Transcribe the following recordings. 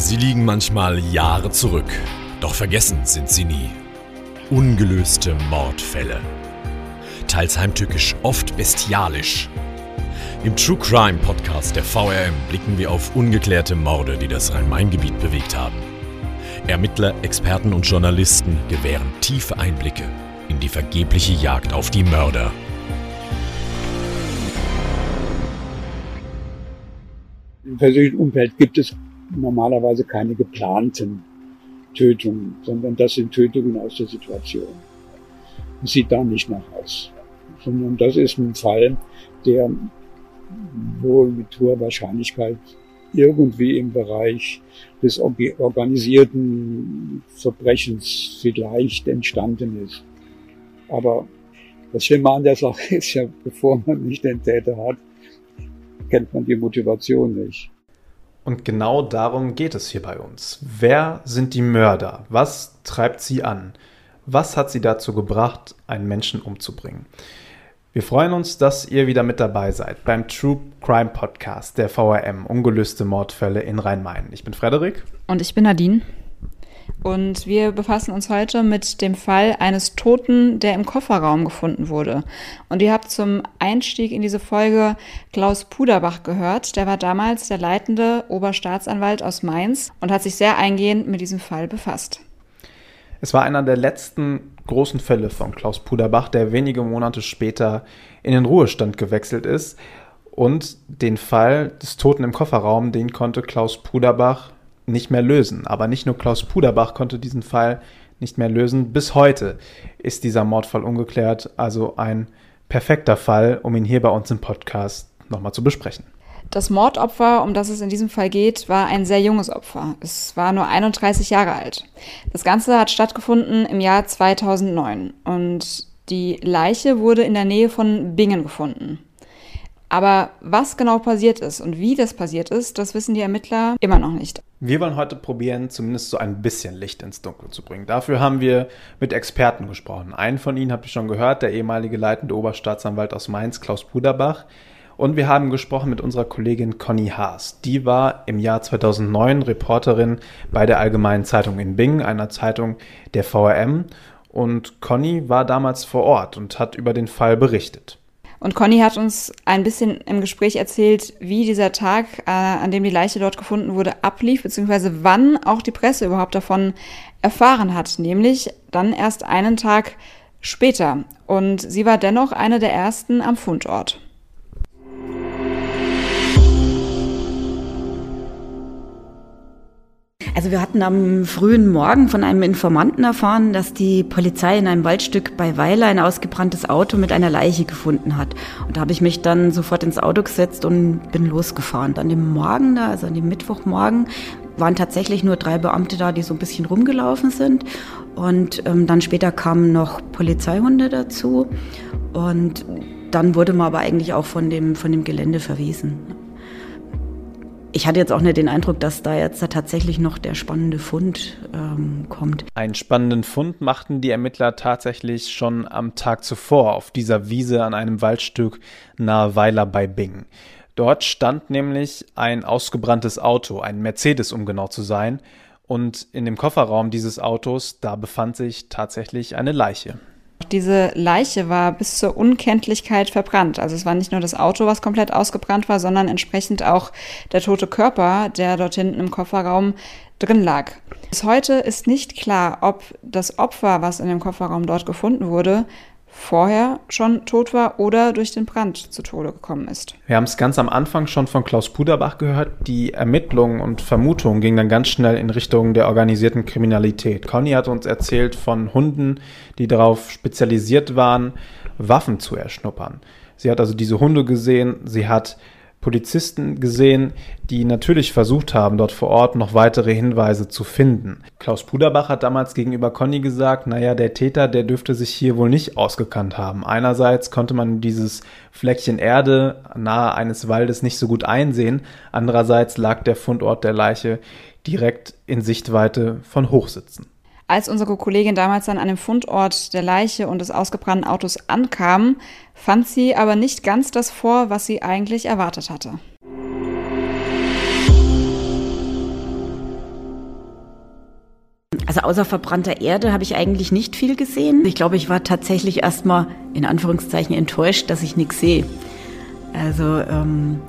Sie liegen manchmal Jahre zurück, doch vergessen sind sie nie. Ungelöste Mordfälle. Teils heimtückisch, oft bestialisch. Im True Crime Podcast der VRM blicken wir auf ungeklärte Morde, die das Rhein-Main-Gebiet bewegt haben. Ermittler, Experten und Journalisten gewähren tiefe Einblicke in die vergebliche Jagd auf die Mörder. Im persönlichen Umfeld gibt es normalerweise keine geplanten Tötungen, sondern das sind Tötungen aus der Situation. Das sieht da nicht nach aus, sondern das ist ein Fall, der wohl mit hoher Wahrscheinlichkeit irgendwie im Bereich des organisierten Verbrechens vielleicht entstanden ist. Aber das Schlimme an der Sache ist ja, bevor man nicht den Täter hat, kennt man die Motivation nicht. Und genau darum geht es hier bei uns. Wer sind die Mörder? Was treibt sie an? Was hat sie dazu gebracht, einen Menschen umzubringen? Wir freuen uns, dass ihr wieder mit dabei seid beim True Crime Podcast der VRM Ungelöste Mordfälle in Rhein-Main. Ich bin Frederik. Und ich bin Nadine. Und wir befassen uns heute mit dem Fall eines Toten, der im Kofferraum gefunden wurde. Und ihr habt zum Einstieg in diese Folge Klaus Puderbach gehört. Der war damals der leitende Oberstaatsanwalt aus Mainz und hat sich sehr eingehend mit diesem Fall befasst. Es war einer der letzten großen Fälle von Klaus Puderbach, der wenige Monate später in den Ruhestand gewechselt ist. Und den Fall des Toten im Kofferraum, den konnte Klaus Puderbach nicht mehr lösen. Aber nicht nur Klaus Puderbach konnte diesen Fall nicht mehr lösen. Bis heute ist dieser Mordfall ungeklärt. Also ein perfekter Fall, um ihn hier bei uns im Podcast nochmal zu besprechen. Das Mordopfer, um das es in diesem Fall geht, war ein sehr junges Opfer. Es war nur 31 Jahre alt. Das Ganze hat stattgefunden im Jahr 2009 und die Leiche wurde in der Nähe von Bingen gefunden. Aber was genau passiert ist und wie das passiert ist, das wissen die Ermittler immer noch nicht. Wir wollen heute probieren, zumindest so ein bisschen Licht ins Dunkel zu bringen. Dafür haben wir mit Experten gesprochen. Einen von ihnen habt ihr schon gehört, der ehemalige leitende Oberstaatsanwalt aus Mainz, Klaus Puderbach. Und wir haben gesprochen mit unserer Kollegin Conny Haas. Die war im Jahr 2009 Reporterin bei der Allgemeinen Zeitung in Bingen, einer Zeitung der VRM. Und Conny war damals vor Ort und hat über den Fall berichtet. Und Conny hat uns ein bisschen im Gespräch erzählt, wie dieser Tag, äh, an dem die Leiche dort gefunden wurde, ablief, beziehungsweise wann auch die Presse überhaupt davon erfahren hat, nämlich dann erst einen Tag später. Und sie war dennoch eine der ersten am Fundort. Also wir hatten am frühen Morgen von einem Informanten erfahren, dass die Polizei in einem Waldstück bei Weiler ein ausgebranntes Auto mit einer Leiche gefunden hat. Und da habe ich mich dann sofort ins Auto gesetzt und bin losgefahren. Dann dem Morgen da, also an dem Mittwochmorgen, waren tatsächlich nur drei Beamte da, die so ein bisschen rumgelaufen sind. Und ähm, dann später kamen noch Polizeihunde dazu. Und dann wurde man aber eigentlich auch von dem, von dem Gelände verwiesen ich hatte jetzt auch nicht den Eindruck, dass da jetzt da tatsächlich noch der spannende Fund ähm, kommt. Einen spannenden Fund machten die Ermittler tatsächlich schon am Tag zuvor auf dieser Wiese an einem Waldstück nahe Weiler bei Bingen. Dort stand nämlich ein ausgebranntes Auto, ein Mercedes, um genau zu sein. Und in dem Kofferraum dieses Autos, da befand sich tatsächlich eine Leiche. Diese Leiche war bis zur Unkenntlichkeit verbrannt. Also es war nicht nur das Auto, was komplett ausgebrannt war, sondern entsprechend auch der tote Körper, der dort hinten im Kofferraum drin lag. Bis heute ist nicht klar, ob das Opfer, was in dem Kofferraum dort gefunden wurde, vorher schon tot war oder durch den Brand zu Tode gekommen ist. Wir haben es ganz am Anfang schon von Klaus Puderbach gehört. Die Ermittlungen und Vermutungen gingen dann ganz schnell in Richtung der organisierten Kriminalität. Conny hat uns erzählt von Hunden, die darauf spezialisiert waren, Waffen zu erschnuppern. Sie hat also diese Hunde gesehen, sie hat Polizisten gesehen, die natürlich versucht haben, dort vor Ort noch weitere Hinweise zu finden. Klaus Puderbach hat damals gegenüber Conny gesagt, naja, der Täter, der dürfte sich hier wohl nicht ausgekannt haben. Einerseits konnte man dieses Fleckchen Erde nahe eines Waldes nicht so gut einsehen, andererseits lag der Fundort der Leiche direkt in Sichtweite von Hochsitzen. Als unsere Kollegin damals dann an dem Fundort der Leiche und des ausgebrannten Autos ankam, fand sie aber nicht ganz das vor, was sie eigentlich erwartet hatte. Also außer verbrannter Erde habe ich eigentlich nicht viel gesehen. Ich glaube, ich war tatsächlich erstmal in Anführungszeichen enttäuscht, dass ich nichts sehe. Also ähm,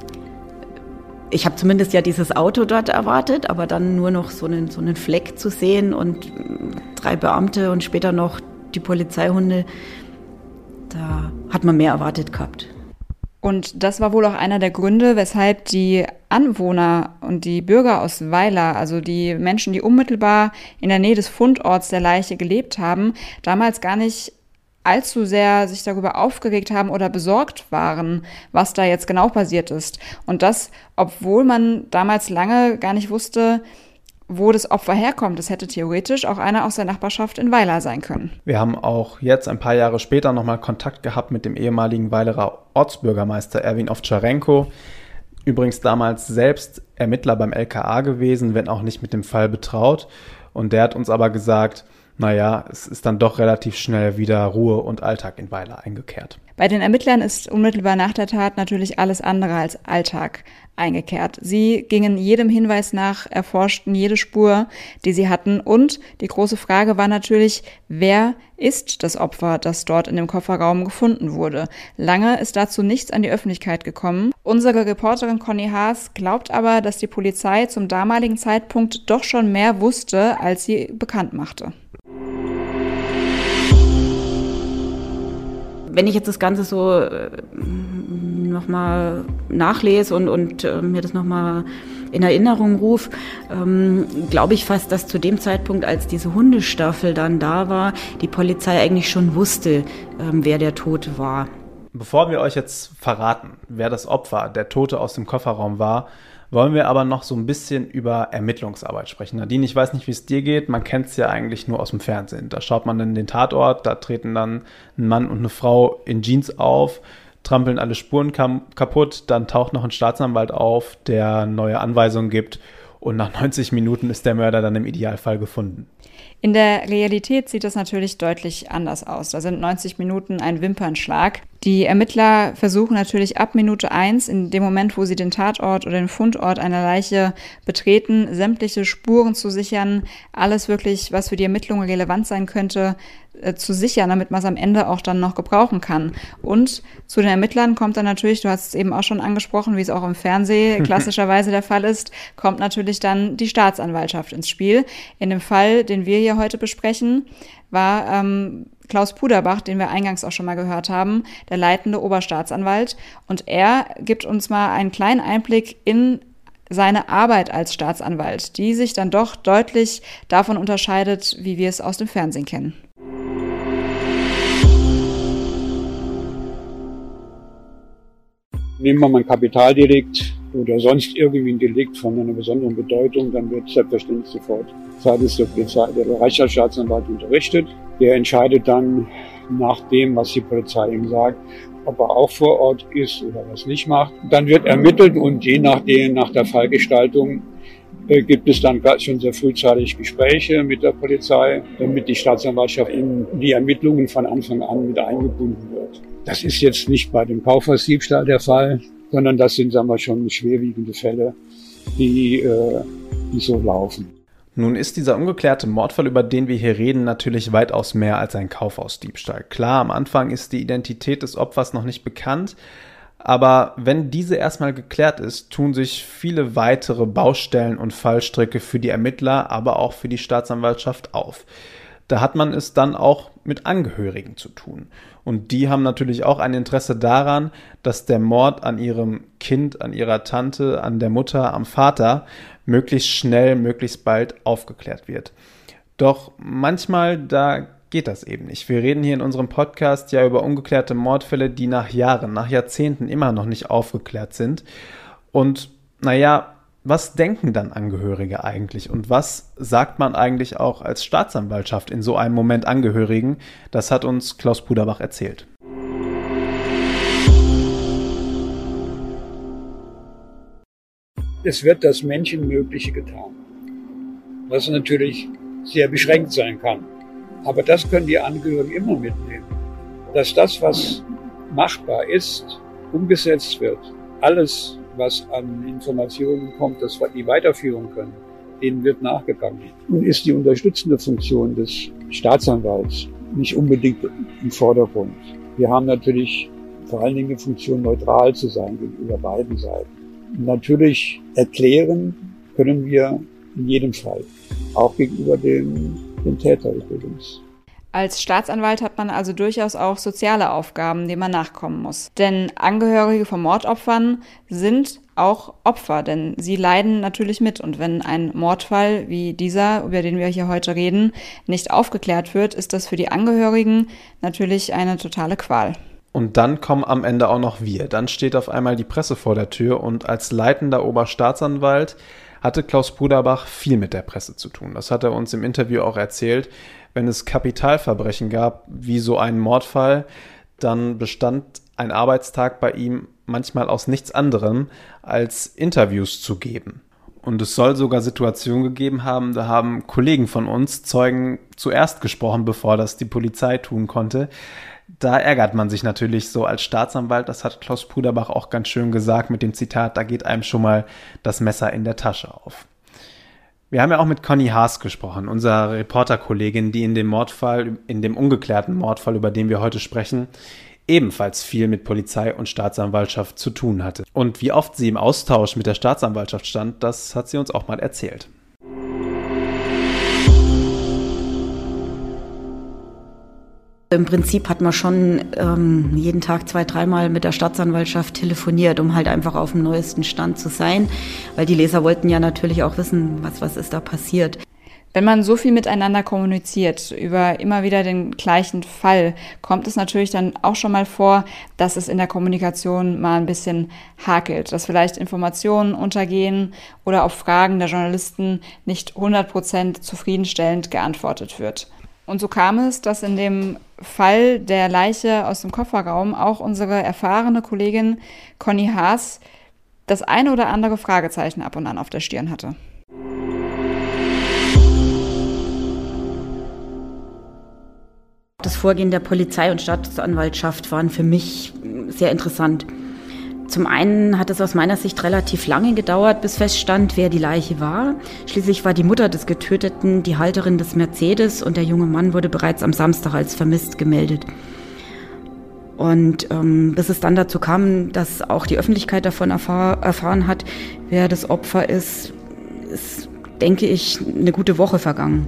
ich habe zumindest ja dieses Auto dort erwartet, aber dann nur noch so einen, so einen Fleck zu sehen und mm, drei Beamte und später noch die Polizeihunde, da hat man mehr erwartet gehabt. Und das war wohl auch einer der Gründe, weshalb die Anwohner und die Bürger aus Weiler, also die Menschen, die unmittelbar in der Nähe des Fundorts der Leiche gelebt haben, damals gar nicht allzu sehr sich darüber aufgeregt haben oder besorgt waren, was da jetzt genau passiert ist. Und das, obwohl man damals lange gar nicht wusste, wo das Opfer herkommt. Es hätte theoretisch auch einer aus der Nachbarschaft in Weiler sein können. Wir haben auch jetzt ein paar Jahre später nochmal Kontakt gehabt mit dem ehemaligen Weilerer Ortsbürgermeister Erwin Ovtcharenko. Übrigens damals selbst Ermittler beim LKA gewesen, wenn auch nicht mit dem Fall betraut. Und der hat uns aber gesagt, naja, es ist dann doch relativ schnell wieder Ruhe und Alltag in Weiler eingekehrt. Bei den Ermittlern ist unmittelbar nach der Tat natürlich alles andere als Alltag eingekehrt. Sie gingen jedem Hinweis nach, erforschten jede Spur, die sie hatten. Und die große Frage war natürlich, wer ist das Opfer, das dort in dem Kofferraum gefunden wurde? Lange ist dazu nichts an die Öffentlichkeit gekommen. Unsere Reporterin Conny Haas glaubt aber, dass die Polizei zum damaligen Zeitpunkt doch schon mehr wusste, als sie bekannt machte. Wenn ich jetzt das Ganze so äh, nochmal nachlese und, und äh, mir das nochmal in Erinnerung rufe, ähm, glaube ich fast, dass zu dem Zeitpunkt, als diese Hundestaffel dann da war, die Polizei eigentlich schon wusste, ähm, wer der Tote war. Bevor wir euch jetzt verraten, wer das Opfer, der Tote aus dem Kofferraum war, wollen wir aber noch so ein bisschen über Ermittlungsarbeit sprechen. Nadine, ich weiß nicht, wie es dir geht. Man kennt es ja eigentlich nur aus dem Fernsehen. Da schaut man in den Tatort, da treten dann ein Mann und eine Frau in Jeans auf, trampeln alle Spuren kaputt, dann taucht noch ein Staatsanwalt auf, der neue Anweisungen gibt und nach 90 Minuten ist der Mörder dann im Idealfall gefunden. In der Realität sieht das natürlich deutlich anders aus. Da sind 90 Minuten ein Wimpernschlag. Die Ermittler versuchen natürlich ab Minute eins, in dem Moment, wo sie den Tatort oder den Fundort einer Leiche betreten, sämtliche Spuren zu sichern, alles wirklich, was für die Ermittlungen relevant sein könnte, äh, zu sichern, damit man es am Ende auch dann noch gebrauchen kann. Und zu den Ermittlern kommt dann natürlich, du hast es eben auch schon angesprochen, wie es auch im Fernsehen klassischerweise der Fall ist, kommt natürlich dann die Staatsanwaltschaft ins Spiel. In dem Fall, den wir hier heute besprechen, war ähm, Klaus Puderbach, den wir eingangs auch schon mal gehört haben, der leitende Oberstaatsanwalt. Und er gibt uns mal einen kleinen Einblick in seine Arbeit als Staatsanwalt, die sich dann doch deutlich davon unterscheidet, wie wir es aus dem Fernsehen kennen. Nehmen wir mal ein Kapitaldelikt oder sonst irgendwie ein Delikt von einer besonderen Bedeutung, dann wird selbstverständlich sofort seitens der Polizei der Reichsstaatsanwalt unterrichtet. Der entscheidet dann nach dem, was die Polizei ihm sagt, ob er auch vor Ort ist oder was nicht macht. Dann wird ermittelt und je nachdem, nach der Fallgestaltung äh, gibt es dann schon sehr frühzeitig Gespräche mit der Polizei, damit die Staatsanwaltschaft in die Ermittlungen von Anfang an mit eingebunden wird. Das ist jetzt nicht bei dem Kaufhausdiebstahl der Fall, sondern das sind, sagen wir, schon schwerwiegende Fälle, die, äh, die so laufen. Nun ist dieser ungeklärte Mordfall, über den wir hier reden, natürlich weitaus mehr als ein Kaufhausdiebstahl. Klar, am Anfang ist die Identität des Opfers noch nicht bekannt, aber wenn diese erstmal geklärt ist, tun sich viele weitere Baustellen und Fallstricke für die Ermittler, aber auch für die Staatsanwaltschaft auf. Da hat man es dann auch mit Angehörigen zu tun. Und die haben natürlich auch ein Interesse daran, dass der Mord an ihrem Kind, an ihrer Tante, an der Mutter, am Vater möglichst schnell, möglichst bald aufgeklärt wird. Doch manchmal, da geht das eben nicht. Wir reden hier in unserem Podcast ja über ungeklärte Mordfälle, die nach Jahren, nach Jahrzehnten immer noch nicht aufgeklärt sind. Und naja, was denken dann Angehörige eigentlich und was sagt man eigentlich auch als Staatsanwaltschaft in so einem Moment Angehörigen? Das hat uns Klaus Puderbach erzählt. Es wird das Menschenmögliche getan, was natürlich sehr beschränkt sein kann. Aber das können die Angehörigen immer mitnehmen, dass das, was machbar ist, umgesetzt wird. Alles was an Informationen kommt, das die weiterführen können, denen wird nachgegangen. Nun ist die unterstützende Funktion des Staatsanwalts nicht unbedingt im Vordergrund. Wir haben natürlich vor allen Dingen die Funktion, neutral zu sein gegenüber beiden Seiten. Natürlich erklären können wir in jedem Fall, auch gegenüber dem, dem Täter übrigens. Als Staatsanwalt hat man also durchaus auch soziale Aufgaben, denen man nachkommen muss. Denn Angehörige von Mordopfern sind auch Opfer, denn sie leiden natürlich mit. Und wenn ein Mordfall wie dieser, über den wir hier heute reden, nicht aufgeklärt wird, ist das für die Angehörigen natürlich eine totale Qual. Und dann kommen am Ende auch noch wir. Dann steht auf einmal die Presse vor der Tür und als leitender Oberstaatsanwalt hatte Klaus Puderbach viel mit der Presse zu tun. Das hat er uns im Interview auch erzählt. Wenn es Kapitalverbrechen gab, wie so einen Mordfall, dann bestand ein Arbeitstag bei ihm manchmal aus nichts anderem, als Interviews zu geben. Und es soll sogar Situationen gegeben haben, da haben Kollegen von uns Zeugen zuerst gesprochen, bevor das die Polizei tun konnte. Da ärgert man sich natürlich so als Staatsanwalt, das hat Klaus Puderbach auch ganz schön gesagt mit dem Zitat, da geht einem schon mal das Messer in der Tasche auf. Wir haben ja auch mit Conny Haas gesprochen, unserer Reporterkollegin, die in dem Mordfall, in dem ungeklärten Mordfall, über den wir heute sprechen, ebenfalls viel mit Polizei und Staatsanwaltschaft zu tun hatte. Und wie oft sie im Austausch mit der Staatsanwaltschaft stand, das hat sie uns auch mal erzählt. Im Prinzip hat man schon ähm, jeden Tag zwei, dreimal mit der Staatsanwaltschaft telefoniert, um halt einfach auf dem neuesten Stand zu sein, weil die Leser wollten ja natürlich auch wissen, was, was ist da passiert. Wenn man so viel miteinander kommuniziert über immer wieder den gleichen Fall, kommt es natürlich dann auch schon mal vor, dass es in der Kommunikation mal ein bisschen hakelt, dass vielleicht Informationen untergehen oder auf Fragen der Journalisten nicht 100% zufriedenstellend geantwortet wird. Und so kam es, dass in dem Fall der Leiche aus dem Kofferraum auch unsere erfahrene Kollegin Conny Haas das eine oder andere Fragezeichen ab und an auf der Stirn hatte. Das Vorgehen der Polizei und Staatsanwaltschaft waren für mich sehr interessant. Zum einen hat es aus meiner Sicht relativ lange gedauert, bis feststand, wer die Leiche war. Schließlich war die Mutter des Getöteten die Halterin des Mercedes und der junge Mann wurde bereits am Samstag als vermisst gemeldet. Und ähm, bis es dann dazu kam, dass auch die Öffentlichkeit davon erfahr erfahren hat, wer das Opfer ist, ist, denke ich, eine gute Woche vergangen.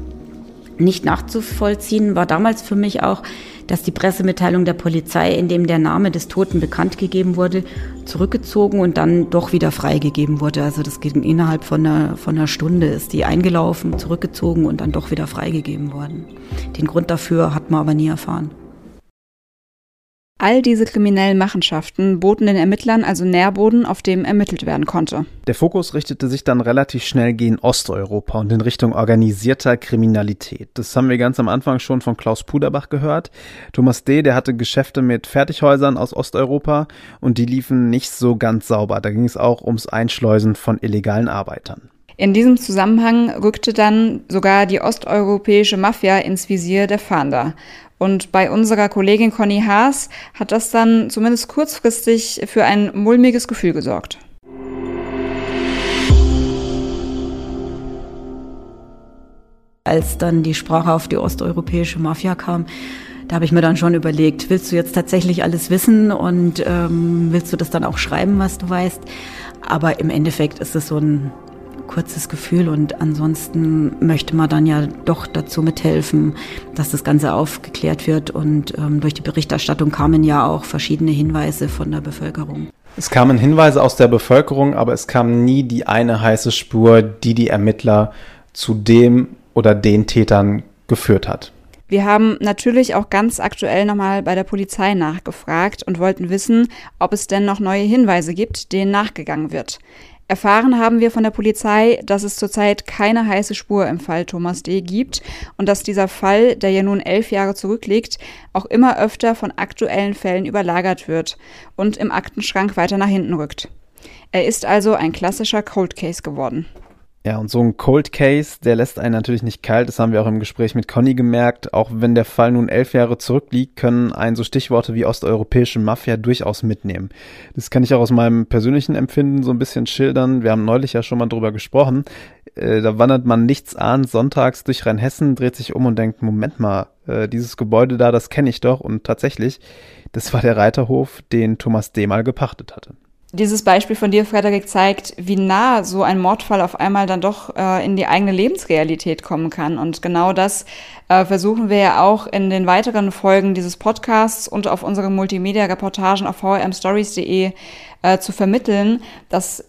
Nicht nachzuvollziehen war damals für mich auch, dass die Pressemitteilung der Polizei, in dem der Name des Toten bekannt gegeben wurde, zurückgezogen und dann doch wieder freigegeben wurde. Also das ging innerhalb von einer, von einer Stunde ist die eingelaufen, zurückgezogen und dann doch wieder freigegeben worden. Den Grund dafür hat man aber nie erfahren. All diese kriminellen Machenschaften boten den Ermittlern also Nährboden, auf dem ermittelt werden konnte. Der Fokus richtete sich dann relativ schnell gegen Osteuropa und in Richtung organisierter Kriminalität. Das haben wir ganz am Anfang schon von Klaus Puderbach gehört. Thomas D., der hatte Geschäfte mit Fertighäusern aus Osteuropa und die liefen nicht so ganz sauber. Da ging es auch ums Einschleusen von illegalen Arbeitern. In diesem Zusammenhang rückte dann sogar die osteuropäische Mafia ins Visier der Fahnder. Und bei unserer Kollegin Conny Haas hat das dann zumindest kurzfristig für ein mulmiges Gefühl gesorgt. Als dann die Sprache auf die osteuropäische Mafia kam, da habe ich mir dann schon überlegt, willst du jetzt tatsächlich alles wissen und ähm, willst du das dann auch schreiben, was du weißt? Aber im Endeffekt ist es so ein kurzes Gefühl und ansonsten möchte man dann ja doch dazu mithelfen, dass das Ganze aufgeklärt wird und ähm, durch die Berichterstattung kamen ja auch verschiedene Hinweise von der Bevölkerung. Es kamen Hinweise aus der Bevölkerung, aber es kam nie die eine heiße Spur, die die Ermittler zu dem oder den Tätern geführt hat. Wir haben natürlich auch ganz aktuell nochmal bei der Polizei nachgefragt und wollten wissen, ob es denn noch neue Hinweise gibt, denen nachgegangen wird. Erfahren haben wir von der Polizei, dass es zurzeit keine heiße Spur im Fall Thomas D. gibt und dass dieser Fall, der ja nun elf Jahre zurückliegt, auch immer öfter von aktuellen Fällen überlagert wird und im Aktenschrank weiter nach hinten rückt. Er ist also ein klassischer Cold Case geworden. Ja, und so ein Cold Case, der lässt einen natürlich nicht kalt. Das haben wir auch im Gespräch mit Conny gemerkt. Auch wenn der Fall nun elf Jahre zurückliegt, können einen so Stichworte wie osteuropäische Mafia durchaus mitnehmen. Das kann ich auch aus meinem persönlichen Empfinden so ein bisschen schildern. Wir haben neulich ja schon mal drüber gesprochen. Äh, da wandert man nichts an, sonntags durch Rheinhessen, dreht sich um und denkt, Moment mal, äh, dieses Gebäude da, das kenne ich doch. Und tatsächlich, das war der Reiterhof, den Thomas D. mal gepachtet hatte dieses Beispiel von dir, Frederik, zeigt, wie nah so ein Mordfall auf einmal dann doch äh, in die eigene Lebensrealität kommen kann. Und genau das äh, versuchen wir ja auch in den weiteren Folgen dieses Podcasts und auf unseren Multimedia-Reportagen auf vrmstories.de äh, zu vermitteln, dass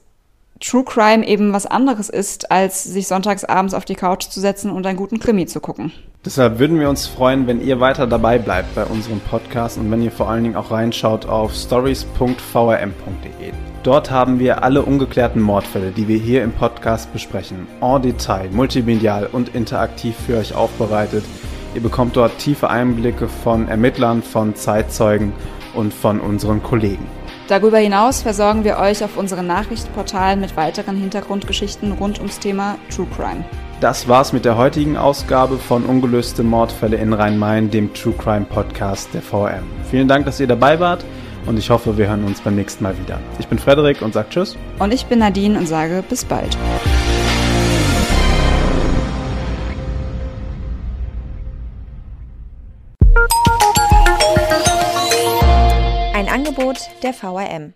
True Crime eben was anderes ist, als sich sonntags abends auf die Couch zu setzen und einen guten Krimi zu gucken. Deshalb würden wir uns freuen, wenn ihr weiter dabei bleibt bei unserem Podcast und wenn ihr vor allen Dingen auch reinschaut auf stories.vrm.de. Dort haben wir alle ungeklärten Mordfälle, die wir hier im Podcast besprechen, en Detail, multimedial und interaktiv für euch aufbereitet. Ihr bekommt dort tiefe Einblicke von Ermittlern, von Zeitzeugen und von unseren Kollegen. Darüber hinaus versorgen wir euch auf unseren Nachrichtenportalen mit weiteren Hintergrundgeschichten rund ums Thema True Crime. Das war's mit der heutigen Ausgabe von Ungelöste Mordfälle in Rhein-Main, dem True Crime Podcast der VM. Vielen Dank, dass ihr dabei wart und ich hoffe, wir hören uns beim nächsten Mal wieder. Ich bin Frederik und sage Tschüss. Und ich bin Nadine und sage bis bald. Angebot der VRM.